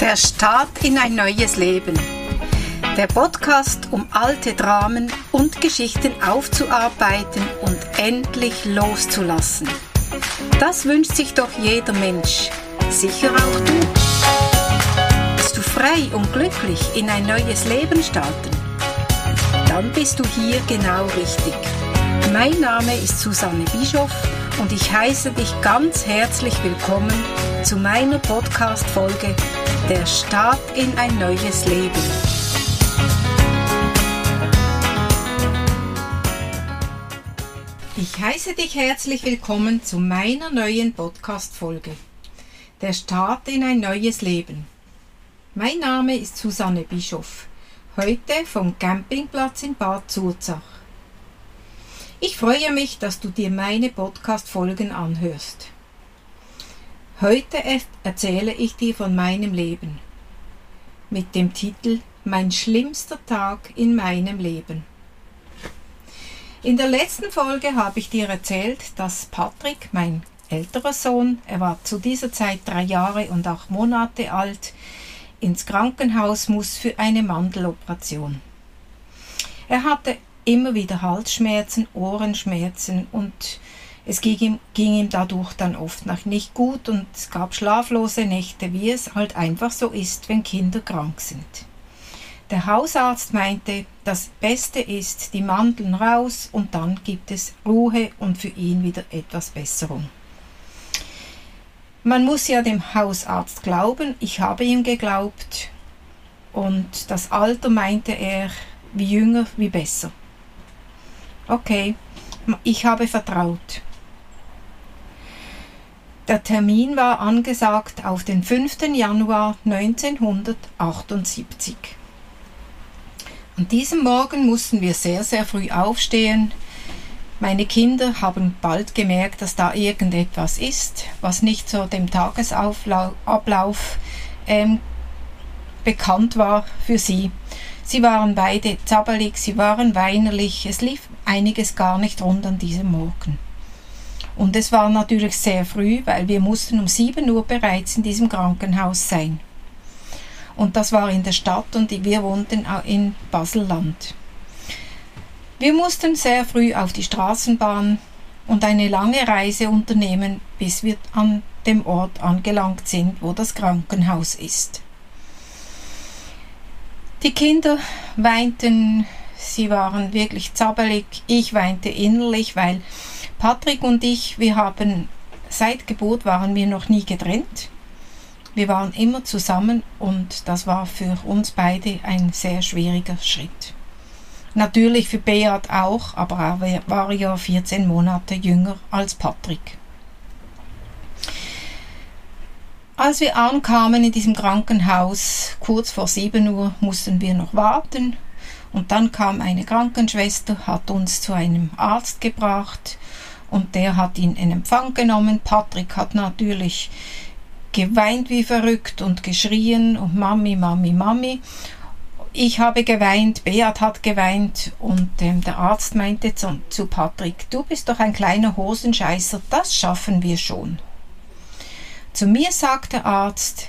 Der Start in ein neues Leben. Der Podcast, um alte Dramen und Geschichten aufzuarbeiten und endlich loszulassen. Das wünscht sich doch jeder Mensch. Sicher auch du. Willst du frei und glücklich in ein neues Leben starten? Dann bist du hier genau richtig. Mein Name ist Susanne Bischoff und ich heiße dich ganz herzlich willkommen zu meiner Podcast-Folge Der Start in ein neues Leben. Ich heiße dich herzlich willkommen zu meiner neuen Podcast-Folge Der Start in ein neues Leben. Mein Name ist Susanne Bischoff, heute vom Campingplatz in Bad Zurzach. Ich freue mich, dass du dir meine Podcast-Folgen anhörst. Heute erzähle ich dir von meinem Leben mit dem Titel Mein schlimmster Tag in meinem Leben. In der letzten Folge habe ich dir erzählt, dass Patrick, mein älterer Sohn, er war zu dieser Zeit drei Jahre und acht Monate alt, ins Krankenhaus muss für eine Mandeloperation. Er hatte immer wieder Halsschmerzen, Ohrenschmerzen und es ging ihm, ging ihm dadurch dann oft noch nicht gut und es gab schlaflose Nächte, wie es halt einfach so ist, wenn Kinder krank sind. Der Hausarzt meinte, das Beste ist die Mandeln raus und dann gibt es Ruhe und für ihn wieder etwas Besserung. Man muss ja dem Hausarzt glauben, ich habe ihm geglaubt und das Alter meinte er, wie jünger, wie besser. Okay, ich habe vertraut. Der Termin war angesagt auf den 5. Januar 1978. An diesem Morgen mussten wir sehr, sehr früh aufstehen. Meine Kinder haben bald gemerkt, dass da irgendetwas ist, was nicht so dem Tagesablauf ähm, bekannt war für sie. Sie waren beide zappelig, sie waren weinerlich, es lief einiges gar nicht rund an diesem Morgen. Und es war natürlich sehr früh, weil wir mussten um 7 Uhr bereits in diesem Krankenhaus sein. Und das war in der Stadt und wir wohnten in Baselland. Wir mussten sehr früh auf die Straßenbahn und eine lange Reise unternehmen, bis wir an dem Ort angelangt sind, wo das Krankenhaus ist. Die Kinder weinten, sie waren wirklich zappelig, ich weinte innerlich, weil Patrick und ich, wir haben seit Geburt waren wir noch nie getrennt. Wir waren immer zusammen und das war für uns beide ein sehr schwieriger Schritt. Natürlich für Beat auch, aber er war ja 14 Monate jünger als Patrick. Als wir ankamen in diesem Krankenhaus, kurz vor 7 Uhr, mussten wir noch warten. Und dann kam eine Krankenschwester, hat uns zu einem Arzt gebracht und der hat ihn in Empfang genommen. Patrick hat natürlich geweint wie verrückt und geschrien und Mami, Mami, Mami. Ich habe geweint, Beat hat geweint und ähm, der Arzt meinte zu, zu Patrick, du bist doch ein kleiner Hosenscheißer, das schaffen wir schon. Zu mir sagt der Arzt,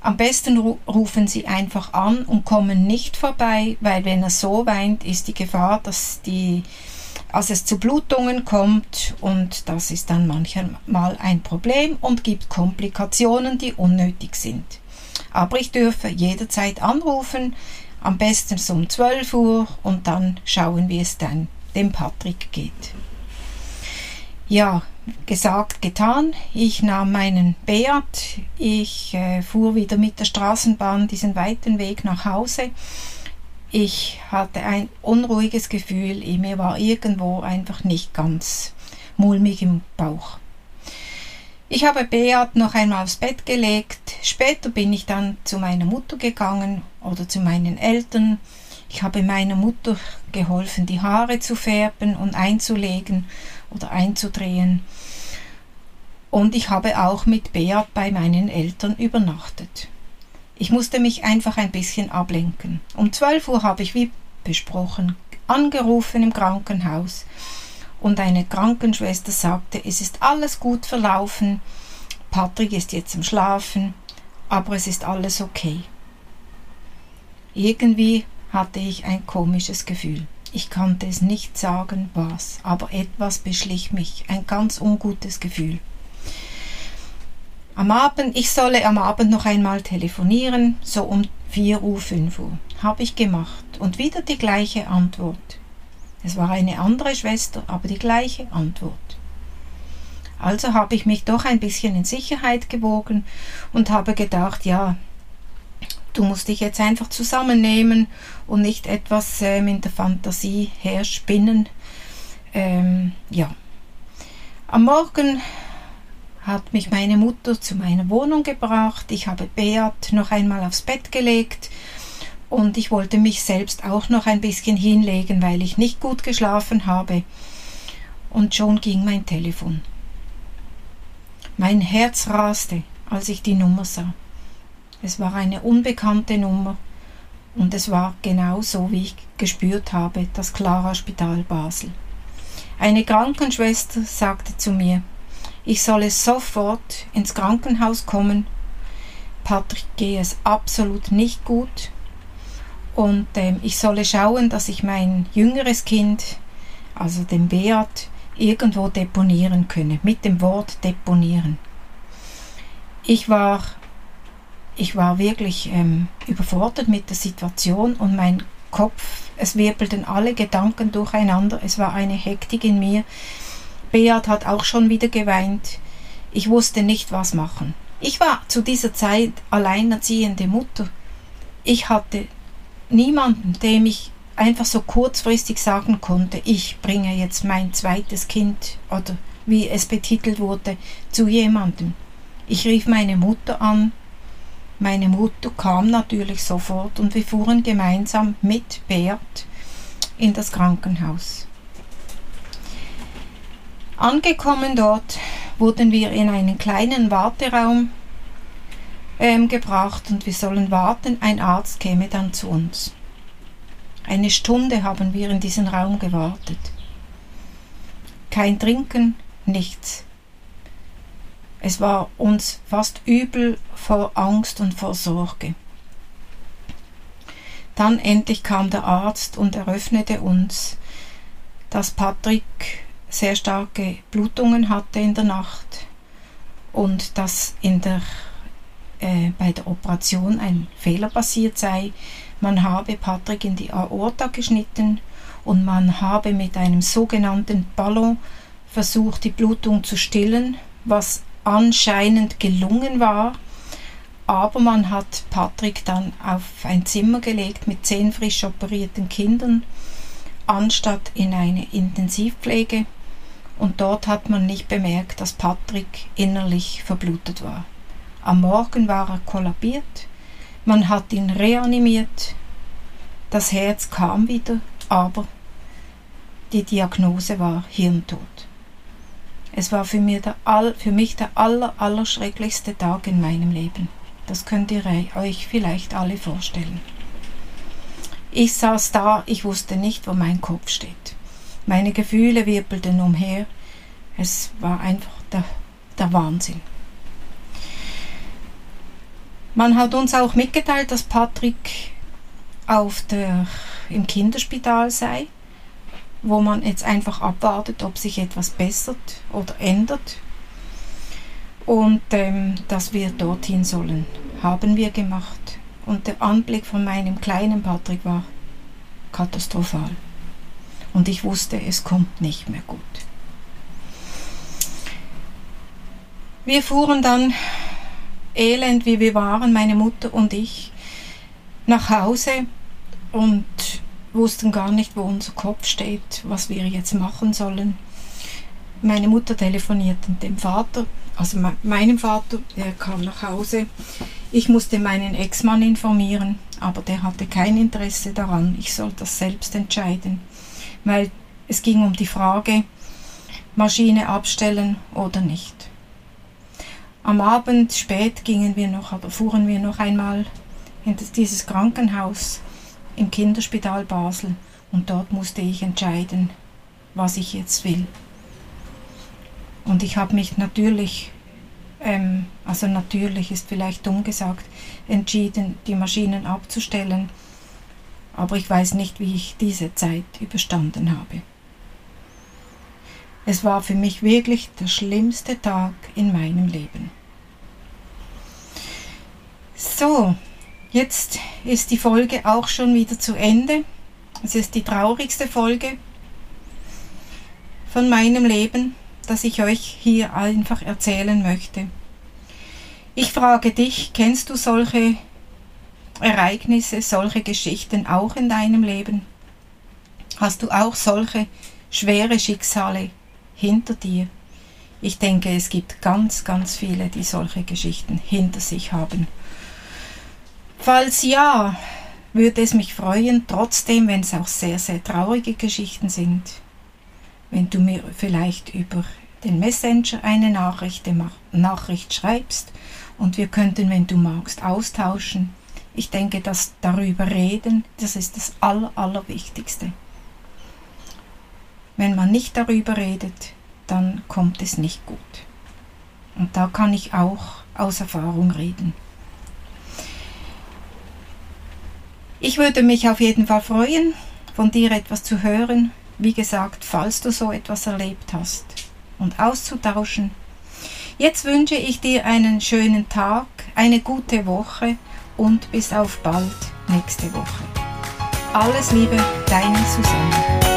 am besten rufen Sie einfach an und kommen nicht vorbei, weil wenn er so weint, ist die Gefahr, dass die als es zu Blutungen kommt und das ist dann manchmal ein Problem und gibt Komplikationen, die unnötig sind. Aber ich dürfe jederzeit anrufen, am besten um 12 Uhr und dann schauen, wie es dann dem Patrick geht. Ja, gesagt, getan. Ich nahm meinen Beat, ich äh, fuhr wieder mit der Straßenbahn diesen weiten Weg nach Hause ich hatte ein unruhiges Gefühl, mir war irgendwo einfach nicht ganz mulmig im Bauch. Ich habe Beat noch einmal aufs Bett gelegt. Später bin ich dann zu meiner Mutter gegangen oder zu meinen Eltern. Ich habe meiner Mutter geholfen, die Haare zu färben und einzulegen oder einzudrehen. Und ich habe auch mit Beat bei meinen Eltern übernachtet. Ich musste mich einfach ein bisschen ablenken. Um 12 Uhr habe ich, wie besprochen, angerufen im Krankenhaus und eine Krankenschwester sagte, es ist alles gut verlaufen, Patrick ist jetzt im Schlafen, aber es ist alles okay. Irgendwie hatte ich ein komisches Gefühl. Ich konnte es nicht sagen, was, aber etwas beschlich mich, ein ganz ungutes Gefühl. Am Abend, ich solle am Abend noch einmal telefonieren, so um 4 Uhr, 5 Uhr. Habe ich gemacht und wieder die gleiche Antwort. Es war eine andere Schwester, aber die gleiche Antwort. Also habe ich mich doch ein bisschen in Sicherheit gewogen und habe gedacht, ja, du musst dich jetzt einfach zusammennehmen und nicht etwas ähm, in der Fantasie herspinnen. Ähm, ja. Am Morgen hat mich meine Mutter zu meiner Wohnung gebracht. Ich habe Beat noch einmal aufs Bett gelegt und ich wollte mich selbst auch noch ein bisschen hinlegen, weil ich nicht gut geschlafen habe. Und schon ging mein Telefon. Mein Herz raste, als ich die Nummer sah. Es war eine unbekannte Nummer und es war genau so, wie ich gespürt habe, das Clara Spital Basel. Eine Krankenschwester sagte zu mir, ich solle sofort ins Krankenhaus kommen. Patrick gehe es absolut nicht gut. Und ähm, ich solle schauen, dass ich mein jüngeres Kind, also den Beat, irgendwo deponieren könne. Mit dem Wort deponieren. Ich war, ich war wirklich ähm, überfordert mit der Situation und mein Kopf, es wirbelten alle Gedanken durcheinander. Es war eine Hektik in mir. Beat hat auch schon wieder geweint. Ich wusste nicht, was machen. Ich war zu dieser Zeit alleinerziehende Mutter. Ich hatte niemanden, dem ich einfach so kurzfristig sagen konnte, ich bringe jetzt mein zweites Kind oder wie es betitelt wurde, zu jemandem. Ich rief meine Mutter an. Meine Mutter kam natürlich sofort und wir fuhren gemeinsam mit Bert in das Krankenhaus. Angekommen dort wurden wir in einen kleinen Warteraum ähm, gebracht und wir sollen warten, ein Arzt käme dann zu uns. Eine Stunde haben wir in diesem Raum gewartet. Kein Trinken, nichts. Es war uns fast übel vor Angst und vor Sorge. Dann endlich kam der Arzt und eröffnete uns, dass Patrick sehr starke Blutungen hatte in der Nacht und dass in der, äh, bei der Operation ein Fehler passiert sei. Man habe Patrick in die Aorta geschnitten und man habe mit einem sogenannten Ballon versucht, die Blutung zu stillen, was anscheinend gelungen war. Aber man hat Patrick dann auf ein Zimmer gelegt mit zehn frisch operierten Kindern, anstatt in eine Intensivpflege und dort hat man nicht bemerkt, dass Patrick innerlich verblutet war. Am Morgen war er kollabiert, man hat ihn reanimiert, das Herz kam wieder, aber die Diagnose war Hirntod. Es war für, mir der all, für mich der aller, aller schrecklichste Tag in meinem Leben. Das könnt ihr euch vielleicht alle vorstellen. Ich saß da, ich wusste nicht, wo mein Kopf steht. Meine Gefühle wirbelten umher. Es war einfach der, der Wahnsinn. Man hat uns auch mitgeteilt, dass Patrick auf der, im Kinderspital sei, wo man jetzt einfach abwartet, ob sich etwas bessert oder ändert. Und ähm, dass wir dorthin sollen, haben wir gemacht. Und der Anblick von meinem kleinen Patrick war katastrophal und ich wusste, es kommt nicht mehr gut. Wir fuhren dann, elend wie wir waren, meine Mutter und ich, nach Hause und wussten gar nicht, wo unser Kopf steht, was wir jetzt machen sollen. Meine Mutter telefonierte dem Vater, also meinem Vater, der kam nach Hause. Ich musste meinen Ex-Mann informieren, aber der hatte kein Interesse daran. Ich soll das selbst entscheiden weil es ging um die Frage, Maschine abstellen oder nicht. Am Abend spät gingen wir noch oder fuhren wir noch einmal in dieses Krankenhaus im Kinderspital Basel und dort musste ich entscheiden, was ich jetzt will. Und ich habe mich natürlich ähm, also natürlich ist vielleicht dumm gesagt, entschieden, die Maschinen abzustellen. Aber ich weiß nicht, wie ich diese Zeit überstanden habe. Es war für mich wirklich der schlimmste Tag in meinem Leben. So, jetzt ist die Folge auch schon wieder zu Ende. Es ist die traurigste Folge von meinem Leben, das ich euch hier einfach erzählen möchte. Ich frage dich, kennst du solche Ereignisse, solche Geschichten auch in deinem Leben? Hast du auch solche schwere Schicksale hinter dir? Ich denke, es gibt ganz, ganz viele, die solche Geschichten hinter sich haben. Falls ja, würde es mich freuen, trotzdem, wenn es auch sehr, sehr traurige Geschichten sind, wenn du mir vielleicht über den Messenger eine Nachricht, Nachricht schreibst und wir könnten, wenn du magst, austauschen. Ich denke, dass darüber reden, das ist das Aller, Allerwichtigste. Wenn man nicht darüber redet, dann kommt es nicht gut. Und da kann ich auch aus Erfahrung reden. Ich würde mich auf jeden Fall freuen, von dir etwas zu hören. Wie gesagt, falls du so etwas erlebt hast und auszutauschen. Jetzt wünsche ich dir einen schönen Tag, eine gute Woche und bis auf bald nächste Woche. Alles Liebe, deine Susanne.